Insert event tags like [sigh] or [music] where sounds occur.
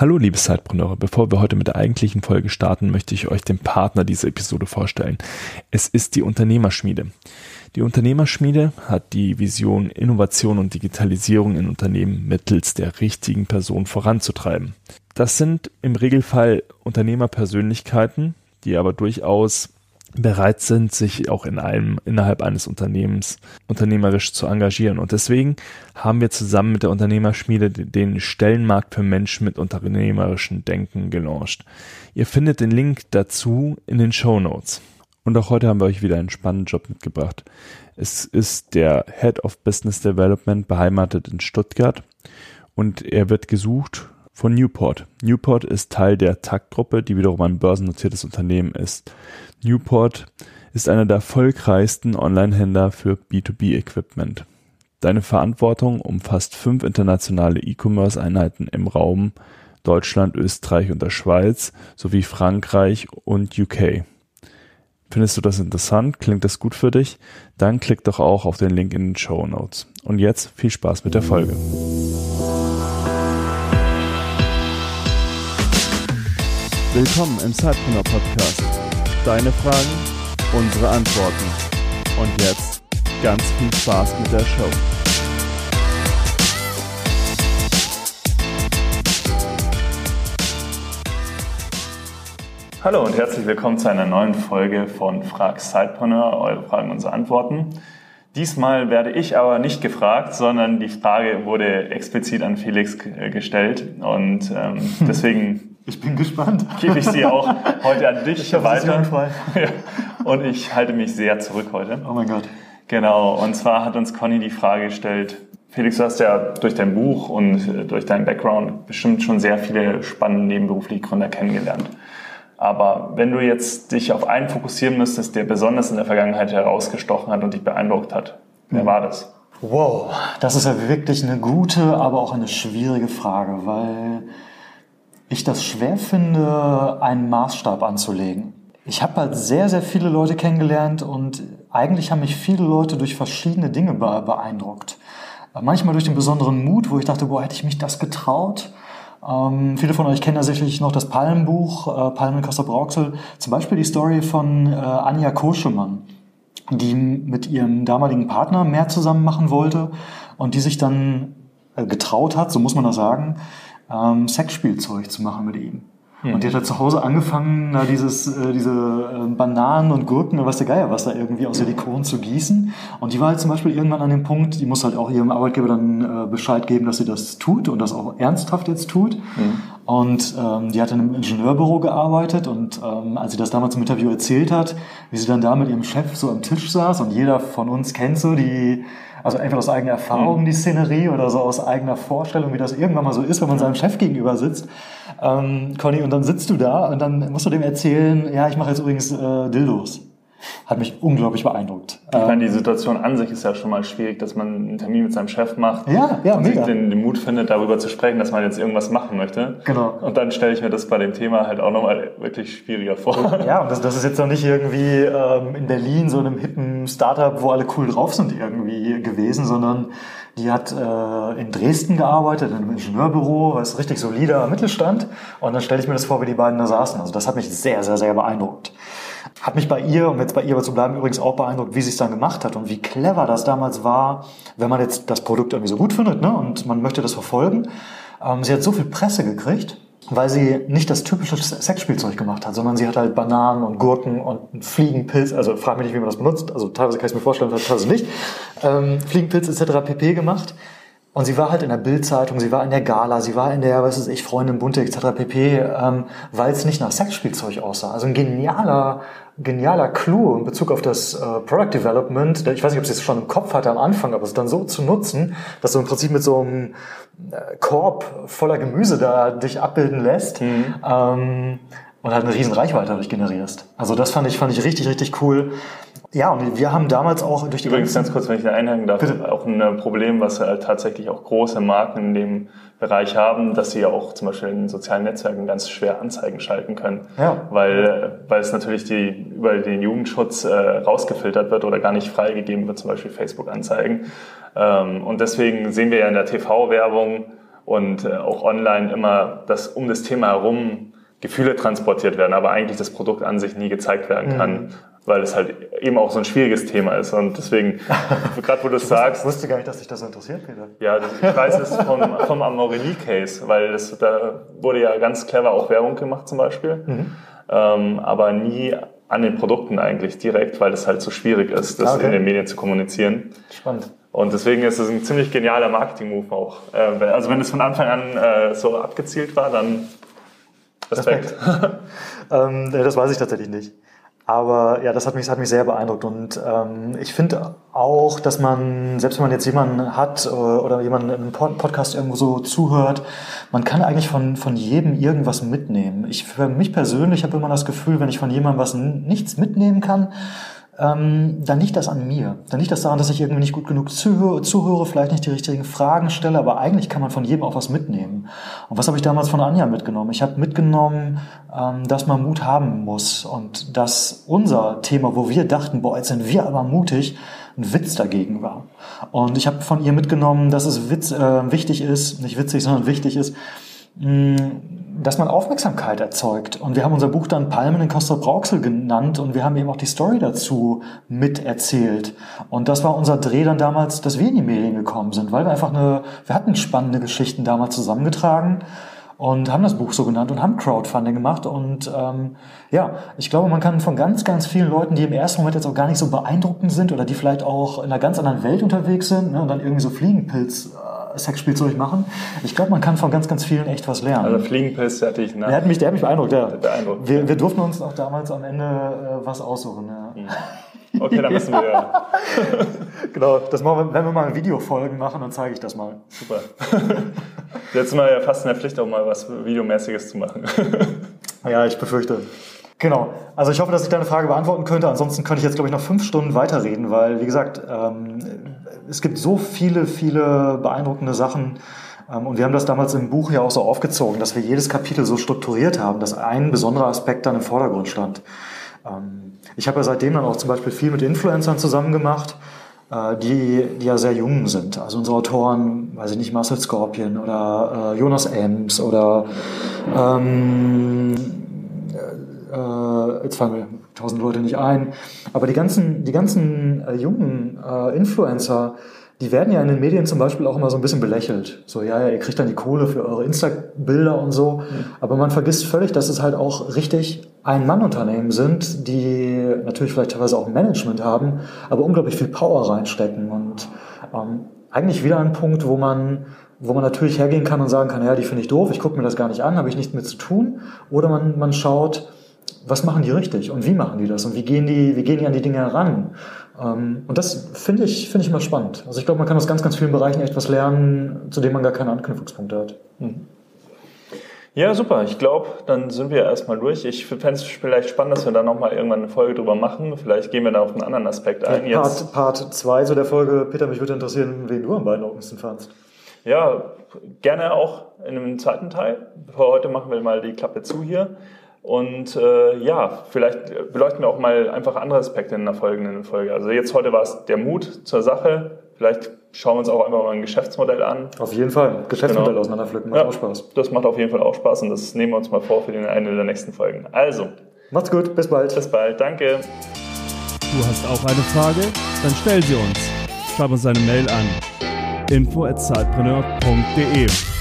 Hallo liebe Zeitpreneure, bevor wir heute mit der eigentlichen Folge starten, möchte ich euch den Partner dieser Episode vorstellen. Es ist die Unternehmerschmiede. Die Unternehmerschmiede hat die Vision, Innovation und Digitalisierung in Unternehmen mittels der richtigen Person voranzutreiben. Das sind im Regelfall Unternehmerpersönlichkeiten, die aber durchaus bereit sind, sich auch in einem, innerhalb eines Unternehmens unternehmerisch zu engagieren. Und deswegen haben wir zusammen mit der Unternehmerschmiede den Stellenmarkt für Menschen mit unternehmerischem Denken gelauncht. Ihr findet den Link dazu in den Show Notes. Und auch heute haben wir euch wieder einen spannenden Job mitgebracht. Es ist der Head of Business Development beheimatet in Stuttgart und er wird gesucht von Newport. Newport ist Teil der TAG-Gruppe, die wiederum ein börsennotiertes Unternehmen ist. Newport ist einer der erfolgreichsten Online-Händler für B2B-Equipment. Deine Verantwortung umfasst fünf internationale E-Commerce-Einheiten im Raum Deutschland, Österreich und der Schweiz sowie Frankreich und UK. Findest du das interessant? Klingt das gut für dich? Dann klick doch auch auf den Link in den Show Notes. Und jetzt viel Spaß mit der Folge. Willkommen im Sidepreneur Podcast. Deine Fragen, unsere Antworten. Und jetzt ganz viel Spaß mit der Show. Hallo und herzlich willkommen zu einer neuen Folge von Frag Sidepreneur, eure Fragen, unsere Antworten. Diesmal werde ich aber nicht gefragt, sondern die Frage wurde explizit an Felix äh, gestellt und ähm, [laughs] deswegen ich bin gespannt. Gebe ich sie auch heute an dich [laughs] ich weiter. [laughs] Ja. Und ich halte mich sehr zurück heute. Oh mein Gott. Genau. Und zwar hat uns Conny die Frage gestellt, Felix, du hast ja durch dein Buch und äh, durch deinen Background bestimmt schon sehr viele spannende nebenberufliche Gründer kennengelernt. Aber wenn du jetzt dich auf einen fokussieren müsstest, der besonders in der Vergangenheit herausgestochen hat und dich beeindruckt hat, wer mhm. war das? Wow, das ist ja wirklich eine gute, aber auch eine schwierige Frage, weil ich das schwer finde, einen Maßstab anzulegen. Ich habe halt sehr, sehr viele Leute kennengelernt und eigentlich haben mich viele Leute durch verschiedene Dinge beeindruckt. Manchmal durch den besonderen Mut, wo ich dachte, boah, hätte ich mich das getraut? Ähm, viele von euch kennen ja sicherlich noch das Palmenbuch, äh, Palmen Costa Brauxel. Zum Beispiel die Story von äh, Anja Koschemann, die mit ihrem damaligen Partner mehr zusammen machen wollte und die sich dann äh, getraut hat, so muss man das sagen, ähm, Sexspielzeug zu machen mit ihm. Mhm. Und die hat halt zu Hause angefangen, da dieses, äh, diese äh, Bananen und Gurken und was der Geier was da irgendwie aus Silikon zu gießen. Und die war halt zum Beispiel irgendwann an dem Punkt, die muss halt auch ihrem Arbeitgeber dann äh, Bescheid geben, dass sie das tut und das auch ernsthaft jetzt tut. Mhm. Und ähm, die hat in einem Ingenieurbüro gearbeitet und ähm, als sie das damals im Interview erzählt hat, wie sie dann da mit ihrem Chef so am Tisch saß und jeder von uns kennt so die also entweder aus eigener Erfahrung mhm. die Szenerie oder so aus eigener Vorstellung, wie das irgendwann mal so ist, wenn man seinem Chef gegenüber sitzt. Ähm, Conny, und dann sitzt du da und dann musst du dem erzählen, ja, ich mache jetzt übrigens äh, Dildos hat mich unglaublich beeindruckt. Ich meine, die ähm, Situation an sich ist ja schon mal schwierig, dass man einen Termin mit seinem Chef macht ja, ja, und mega. sich den, den, Mut findet, darüber zu sprechen, dass man jetzt irgendwas machen möchte. Genau. Und dann stelle ich mir das bei dem Thema halt auch nochmal wirklich schwieriger vor. Ja, und das, das ist jetzt noch nicht irgendwie ähm, in Berlin so einem hippen Startup, wo alle cool drauf sind irgendwie gewesen, sondern die hat äh, in Dresden gearbeitet, in einem Ingenieurbüro, was richtig solider Mittelstand. Und dann stelle ich mir das vor, wie die beiden da saßen. Also das hat mich sehr, sehr, sehr beeindruckt. Hat mich bei ihr, um jetzt bei ihr zu bleiben, übrigens auch beeindruckt, wie sie es dann gemacht hat und wie clever das damals war, wenn man jetzt das Produkt irgendwie so gut findet ne, und man möchte das verfolgen. Ähm, sie hat so viel Presse gekriegt, weil sie nicht das typische Sexspielzeug gemacht hat, sondern sie hat halt Bananen und Gurken und Fliegenpilz, also frag mich nicht, wie man das benutzt, also teilweise kann ich es mir vorstellen, teilweise nicht, ähm, Fliegenpilz etc. pp. gemacht und sie war halt in der Bildzeitung, sie war in der Gala, sie war in der, was weiß ich, Freundin Bunte etc. pp., ähm, weil es nicht nach Sexspielzeug aussah. Also ein genialer, genialer Clou in Bezug auf das äh, Product Development. Ich weiß nicht, ob sie es schon im Kopf hatte am Anfang, aber es dann so zu nutzen, dass du im Prinzip mit so einem äh, Korb voller Gemüse da dich abbilden lässt. Mhm. Ähm, und halt eine riesen Reichweite dadurch generierst. Also das fand ich, fand ich richtig, richtig cool. Ja, und wir haben damals auch durch die Übrigens ganz kurz, wenn ich da einhängen darf, Bitte. auch ein Problem, was halt tatsächlich auch große Marken in dem Bereich haben, dass sie ja auch zum Beispiel in sozialen Netzwerken ganz schwer Anzeigen schalten können, ja. weil weil es natürlich die über den Jugendschutz äh, rausgefiltert wird oder gar nicht freigegeben wird, zum Beispiel Facebook-Anzeigen. Ähm, und deswegen sehen wir ja in der TV-Werbung und äh, auch online immer, dass um das Thema herum Gefühle transportiert werden, aber eigentlich das Produkt an sich nie gezeigt werden kann, mhm. Weil es halt eben auch so ein schwieriges Thema ist. Und deswegen, [laughs] gerade wo du es sagst. Ich wusste gar nicht, dass dich das interessiert, Peter. Ja, ich weiß es vom, [laughs] vom Amorelie-Case, weil das, da wurde ja ganz clever auch Werbung gemacht zum Beispiel, mhm. ähm, aber nie an den Produkten eigentlich direkt, weil es halt so schwierig ist, das okay. in den Medien zu kommunizieren. Spannend. Und deswegen ist es ein ziemlich genialer Marketing-Move auch. Äh, also wenn es von Anfang an äh, so abgezielt war, dann Respekt. Respekt. [laughs] ähm, das weiß ich tatsächlich nicht. Aber ja, das hat mich, hat mich sehr beeindruckt. Und ähm, ich finde auch, dass man, selbst wenn man jetzt jemanden hat äh, oder jemanden einem Podcast irgendwo so zuhört, man kann eigentlich von, von jedem irgendwas mitnehmen. Ich für mich persönlich habe immer das Gefühl, wenn ich von jemandem was nichts mitnehmen kann, ähm, dann liegt das an mir. Dann liegt das daran, dass ich irgendwie nicht gut genug zuhöre, zuhöre, vielleicht nicht die richtigen Fragen stelle, aber eigentlich kann man von jedem auch was mitnehmen. Und was habe ich damals von Anja mitgenommen? Ich habe mitgenommen, ähm, dass man Mut haben muss und dass unser Thema, wo wir dachten, boah, jetzt sind wir aber mutig, ein Witz dagegen war. Und ich habe von ihr mitgenommen, dass es Witz, äh, wichtig ist, nicht witzig, sondern wichtig ist, dass man Aufmerksamkeit erzeugt. Und wir haben unser Buch dann Palmen in Costa Brauxel genannt und wir haben eben auch die Story dazu miterzählt. Und das war unser Dreh dann damals, dass wir in die Medien gekommen sind, weil wir einfach eine, wir hatten spannende Geschichten damals zusammengetragen und haben das Buch so genannt und haben Crowdfunding gemacht. Und ähm, ja, ich glaube, man kann von ganz, ganz vielen Leuten, die im ersten Moment jetzt auch gar nicht so beeindruckend sind oder die vielleicht auch in einer ganz anderen Welt unterwegs sind ne, und dann irgendwie so Fliegenpilz Sexspielzeug machen. Ich glaube, man kann von ganz, ganz vielen echt was lernen. Also Fliegenpilz hatte ich, ne? Der hat mich, der hat mich beeindruckt, ja. Beeindruckt. Wir, wir durften uns auch damals am Ende äh, was aussuchen, ja. Hm. Okay, dann müssen wir. [laughs] genau, das machen wir, wenn wir mal Videofolgen machen, dann zeige ich das mal. Super. [laughs] Jetzt sind wir ja fast in der Pflicht, auch mal was Videomäßiges zu machen. [laughs] ja, ich befürchte. Genau. Also ich hoffe, dass ich deine Frage beantworten könnte. Ansonsten könnte ich jetzt, glaube ich, noch fünf Stunden weiterreden, weil, wie gesagt, ähm, es gibt so viele, viele beeindruckende Sachen. Ähm, und wir haben das damals im Buch ja auch so aufgezogen, dass wir jedes Kapitel so strukturiert haben, dass ein besonderer Aspekt dann im Vordergrund stand. Ähm, ich habe ja seitdem dann auch zum Beispiel viel mit Influencern zusammen gemacht, äh, die, die ja sehr jung sind. Also unsere Autoren, weiß ich nicht, Marcel Scorpion oder äh, Jonas Ems oder ähm, äh, jetzt fallen mir tausend Leute nicht ein, aber die ganzen, die ganzen äh, jungen äh, Influencer, die werden ja in den Medien zum Beispiel auch immer so ein bisschen belächelt. So, ja, ja, ihr kriegt dann die Kohle für eure Insta-Bilder und so. Mhm. Aber man vergisst völlig, dass es halt auch richtig Ein-Mann-Unternehmen sind, die natürlich vielleicht teilweise auch Management haben, aber unglaublich viel Power reinstecken. Und ähm, eigentlich wieder ein Punkt, wo man wo man natürlich hergehen kann und sagen kann, ja, die finde ich doof, ich gucke mir das gar nicht an, habe ich nichts mit zu tun. Oder man, man schaut, was machen die richtig und wie machen die das und wie gehen die, wie gehen die an die Dinge heran? Ähm, und das finde ich, finde ich immer spannend. Also ich glaube, man kann aus ganz, ganz vielen Bereichen echt was lernen, zu dem man gar keine Anknüpfungspunkte hat. Mhm. Ja, super. Ich glaube, dann sind wir erstmal durch. Ich fände es vielleicht spannend, dass wir da nochmal irgendwann eine Folge drüber machen. Vielleicht gehen wir da auf einen anderen Aspekt ein. Ja, Part 2 so der Folge, Peter, mich würde interessieren, wen du am beeindruckendsten fandst. Ja, gerne auch in einem zweiten Teil. Für heute machen wir mal die Klappe zu hier. Und äh, ja, vielleicht beleuchten wir auch mal einfach andere Aspekte in der folgenden Folge. Also jetzt heute war es der Mut zur Sache. Vielleicht schauen wir uns auch einfach mal ein Geschäftsmodell an. Auf jeden Fall. Geschäftsmodell genau. auseinanderpflücken macht ja, auch Spaß. Das macht auf jeden Fall auch Spaß und das nehmen wir uns mal vor für den eine der nächsten Folgen. Also. Macht's gut. Bis bald. Bis bald. Danke. Du hast auch eine Frage? Dann stell sie uns. Schreib uns eine Mail an info@zeitpreneur.de.